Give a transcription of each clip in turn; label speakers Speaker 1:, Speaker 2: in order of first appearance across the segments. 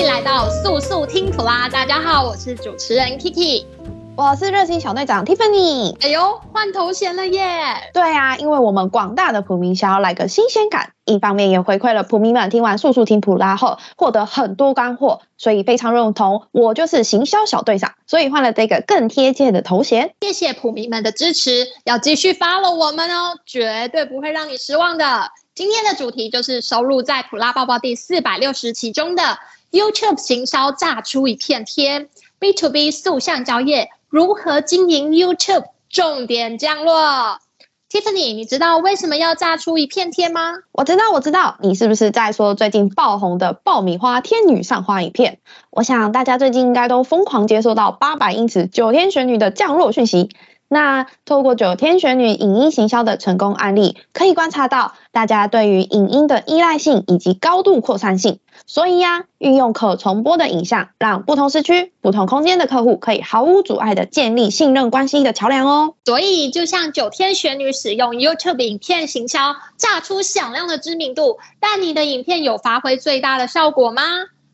Speaker 1: 迎来到速速听普拉！大家好，我是主持人 Kiki，
Speaker 2: 我是热心小队长 Tiffany。
Speaker 1: 哎呦，换头衔了耶！
Speaker 2: 对啊，因为我们广大的普民想要来个新鲜感，一方面也回馈了普民们听完速速听普拉后获得很多干货，所以非常认同我就是行销小队长，所以换了这个更贴切的头衔。
Speaker 1: 谢谢普民们的支持，要继续 follow 我们哦，绝对不会让你失望的。今天的主题就是收录在普拉抱报第四百六十期中的 YouTube 行销炸出一片天，B to B 素橡胶业如何经营 YouTube？重点降落。Tiffany，你知道为什么要炸出一片天吗？
Speaker 2: 我知道，我知道，你是不是在说最近爆红的爆米花天女散花影片？我想大家最近应该都疯狂接收到八百英尺九天玄女的降落讯息。那透过九天玄女影音行销的成功案例，可以观察到大家对于影音的依赖性以及高度扩散性。所以呀、啊，运用可重播的影像，让不同时区、不同空间的客户可以毫无阻碍的建立信任关系的桥梁哦。
Speaker 1: 所以，就像九天玄女使用 YouTube 影片行销，炸出响亮的知名度，但你的影片有发挥最大的效果吗？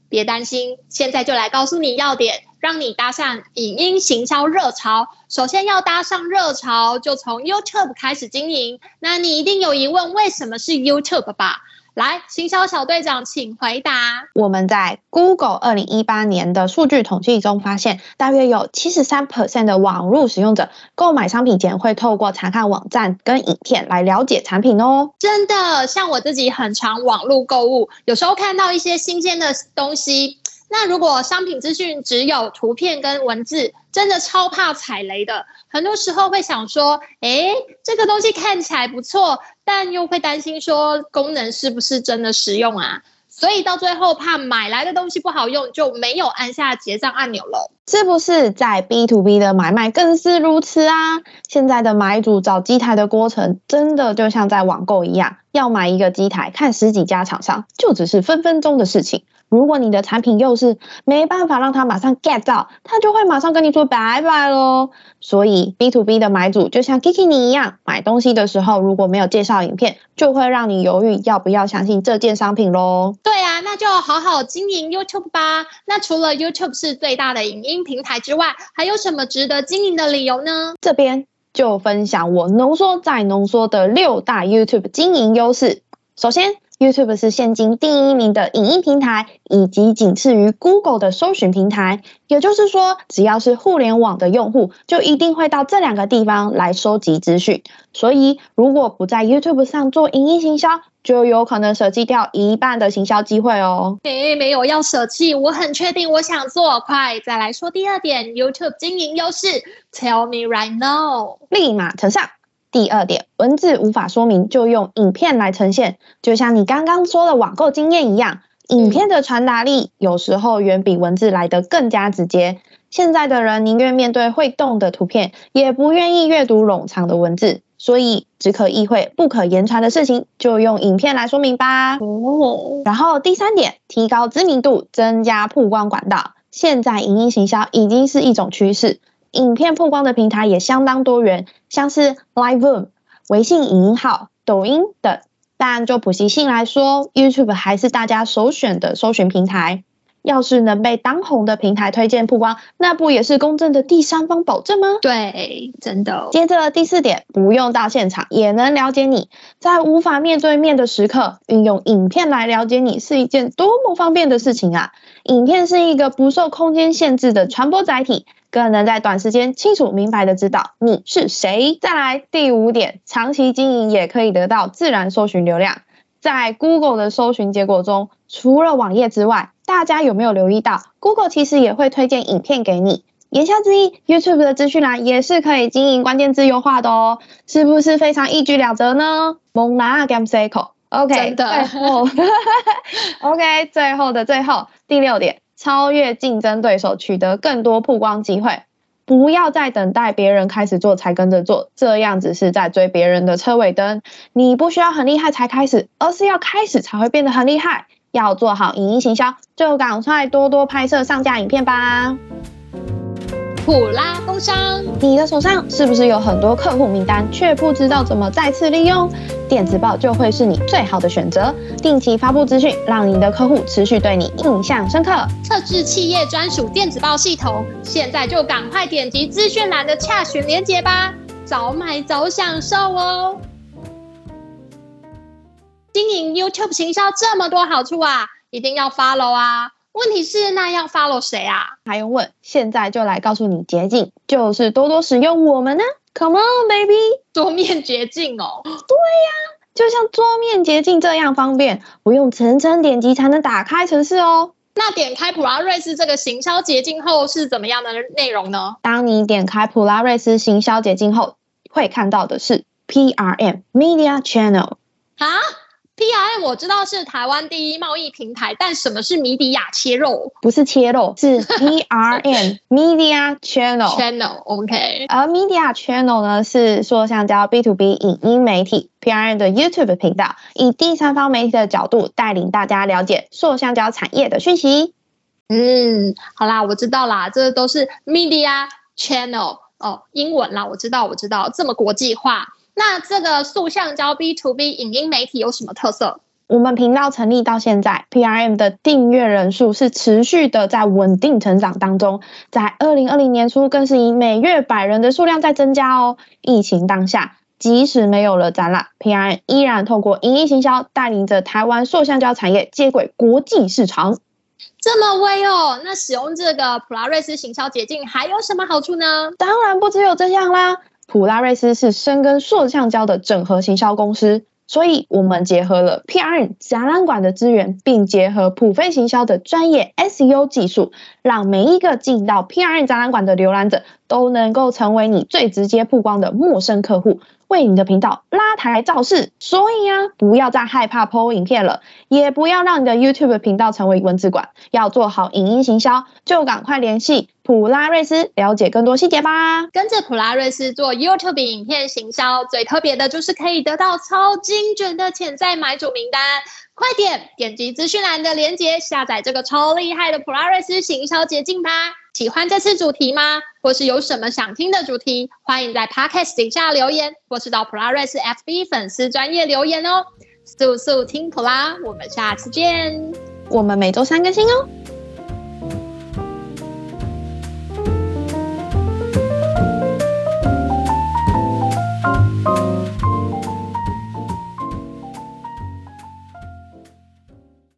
Speaker 1: 别担心，现在就来告诉你要点。让你搭上影音行销热潮，首先要搭上热潮，就从 YouTube 开始经营。那你一定有疑问，为什么是 YouTube 吧？来，行销小队长，请回答。
Speaker 2: 我们在 Google 二零一八年的数据统计中发现，大约有七十三 percent 的网络使用者购买商品前会透过查看网站跟影片来了解产品哦。
Speaker 1: 真的，像我自己很常网络购物，有时候看到一些新鲜的东西。那如果商品资讯只有图片跟文字，真的超怕踩雷的。很多时候会想说，诶，这个东西看起来不错，但又会担心说功能是不是真的实用啊？所以到最后怕买来的东西不好用，就没有按下结账按钮了。
Speaker 2: 是不是在 B to B 的买卖更是如此啊？现在的买主找机台的过程，真的就像在网购一样，要买一个机台，看十几家厂商，就只是分分钟的事情。如果你的产品又是没办法让他马上 get 到，他就会马上跟你说拜拜喽。所以 B to B 的买主就像 Kiki 你一样，买东西的时候如果没有介绍影片，就会让你犹豫要不要相信这件商品喽。
Speaker 1: 对啊，那就好好经营 YouTube 吧。那除了 YouTube 是最大的影音平台之外，还有什么值得经营的理由呢？
Speaker 2: 这边就分享我浓缩再浓缩的六大 YouTube 经营优势。首先，YouTube 是现今第一名的影音平台，以及仅次于 Google 的搜寻平台。也就是说，只要是互联网的用户，就一定会到这两个地方来收集资讯。所以，如果不在 YouTube 上做影音行销，就有可能舍弃掉一半的行销机会哦。
Speaker 1: 诶，没有要舍弃，我很确定我想做。快，再来说第二点，YouTube 经营优势，Tell me right now，
Speaker 2: 立马呈上。第二点，文字无法说明，就用影片来呈现。就像你刚刚说的网购经验一样，影片的传达力有时候远比文字来得更加直接。现在的人宁愿面对会动的图片，也不愿意阅读冗长的文字。所以，只可意会不可言传的事情，就用影片来说明吧。哦。然后第三点，提高知名度，增加曝光管道。现在影音行销已经是一种趋势。影片曝光的平台也相当多元，像是 Live Room、微信影音号、抖音等。但就普及性来说，YouTube 还是大家首选的搜寻平台。要是能被当红的平台推荐曝光，那不也是公正的第三方保证吗？
Speaker 1: 对，真的。
Speaker 2: 接着第四点，不用到现场也能了解你，在无法面对面的时刻，运用影片来了解你是一件多么方便的事情啊！影片是一个不受空间限制的传播载体。更能在短时间清楚明白的知道你是谁。再来第五点，长期经营也可以得到自然搜寻流量。在 Google 的搜寻结果中，除了网页之外，大家有没有留意到，Google 其实也会推荐影片给你？言下之意，YouTube 的资讯栏也是可以经营关键字优化的哦，是不是非常一举两得呢？猛拿 Game Cycle，OK，
Speaker 1: 真的。
Speaker 2: 最后，OK，最后的最后，第六点。超越竞争对手，取得更多曝光机会。不要再等待别人开始做才跟着做，这样子是在追别人的车尾灯。你不需要很厉害才开始，而是要开始才会变得很厉害。要做好影音行销，就赶快多多拍摄上架影片吧。
Speaker 1: 普拉工商，
Speaker 2: 你的手上是不是有很多客户名单，却不知道怎么再次利用？电子报就会是你最好的选择，定期发布资讯，让你的客户持续对你印象深刻。
Speaker 1: 特制企业专属电子报系统，现在就赶快点击资讯栏的洽询链接吧，早买早享受哦！经营 YouTube 行销这么多好处啊，一定要 follow 啊！问题是，那要 follow 谁啊？
Speaker 2: 还用问？现在就来告诉你捷径，就是多多使用我们呢。Come on, baby！
Speaker 1: 桌面捷径哦。
Speaker 2: 对呀，就像桌面捷径这样方便，不用层层点击才能打开城市哦。
Speaker 1: 那点开普拉瑞斯这个行销捷径后是怎么样的内容呢？
Speaker 2: 当你点开普拉瑞斯行销捷径后，会看到的是 PRM Media Channel。
Speaker 1: 啊？PRM 我知道是台湾第一贸易平台，但什么是米底亚切肉？
Speaker 2: 不是切肉，是 PRM Media Channel。
Speaker 1: Channel OK。
Speaker 2: 而 Media Channel 呢，是塑橡胶 B to B 影音媒体 P R N 的 YouTube 频道，以第三方媒体的角度带领大家了解塑橡胶产业的讯息。
Speaker 1: 嗯，好啦，我知道啦，这都是 Media Channel 哦，英文啦，我知道，我知道，这么国际化。那这个塑橡胶 B to B 影音媒体有什么特色？
Speaker 2: 我们频道成立到现在，PRM 的订阅人数是持续的在稳定成长当中，在二零二零年初更是以每月百人的数量在增加哦。疫情当下，即使没有了展览，PRM 依然透过影音行销带领着台湾塑橡胶产业接轨国际市场。
Speaker 1: 这么威哦！那使用这个普拉瑞斯行销捷径还有什么好处呢？
Speaker 2: 当然不只有这样啦。普拉瑞斯是深耕塑橡胶的整合行销公司，所以我们结合了 PRN 展览馆的资源，并结合普飞行销的专业 SEO 技术，让每一个进到 PRN 展览馆的浏览者都能够成为你最直接曝光的陌生客户。为你的频道拉抬造势，所以啊，不要再害怕 PO 影片了，也不要让你的 YouTube 频道成为文字馆，要做好影音行销，就赶快联系普拉瑞斯，了解更多细节吧。
Speaker 1: 跟着普拉瑞斯做 YouTube 影片行销，最特别的就是可以得到超精准的潜在买主名单。快点点击资讯栏的链接，下载这个超厉害的普拉瑞斯行销捷径吧。喜欢这次主题吗？或是有什么想听的主题？欢迎在 Podcast 底下留言，或是到普拉瑞斯 FB 粉丝专业留言哦。速速听普拉，我们下次见。
Speaker 2: 我们每周三更新哦。